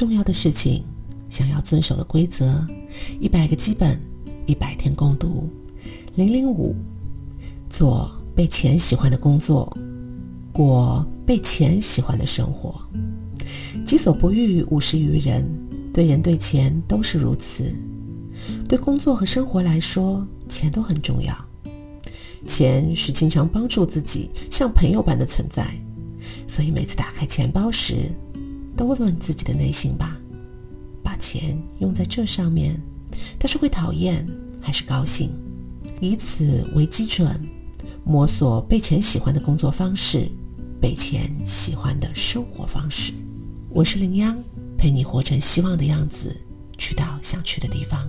重要的事情，想要遵守的规则，一百个基本，一百天共读。零零五，做被钱喜欢的工作，过被钱喜欢的生活。己所不欲，勿施于人。对人对钱都是如此。对工作和生活来说，钱都很重要。钱是经常帮助自己像朋友般的存在，所以每次打开钱包时，都问问自己的内心吧：把钱用在这上面，他是会讨厌还是高兴？以此为基准，摸索被钱喜欢的工作方式，被钱喜欢的生活方式。我是林央，陪你活成希望的样子，去到想去的地方。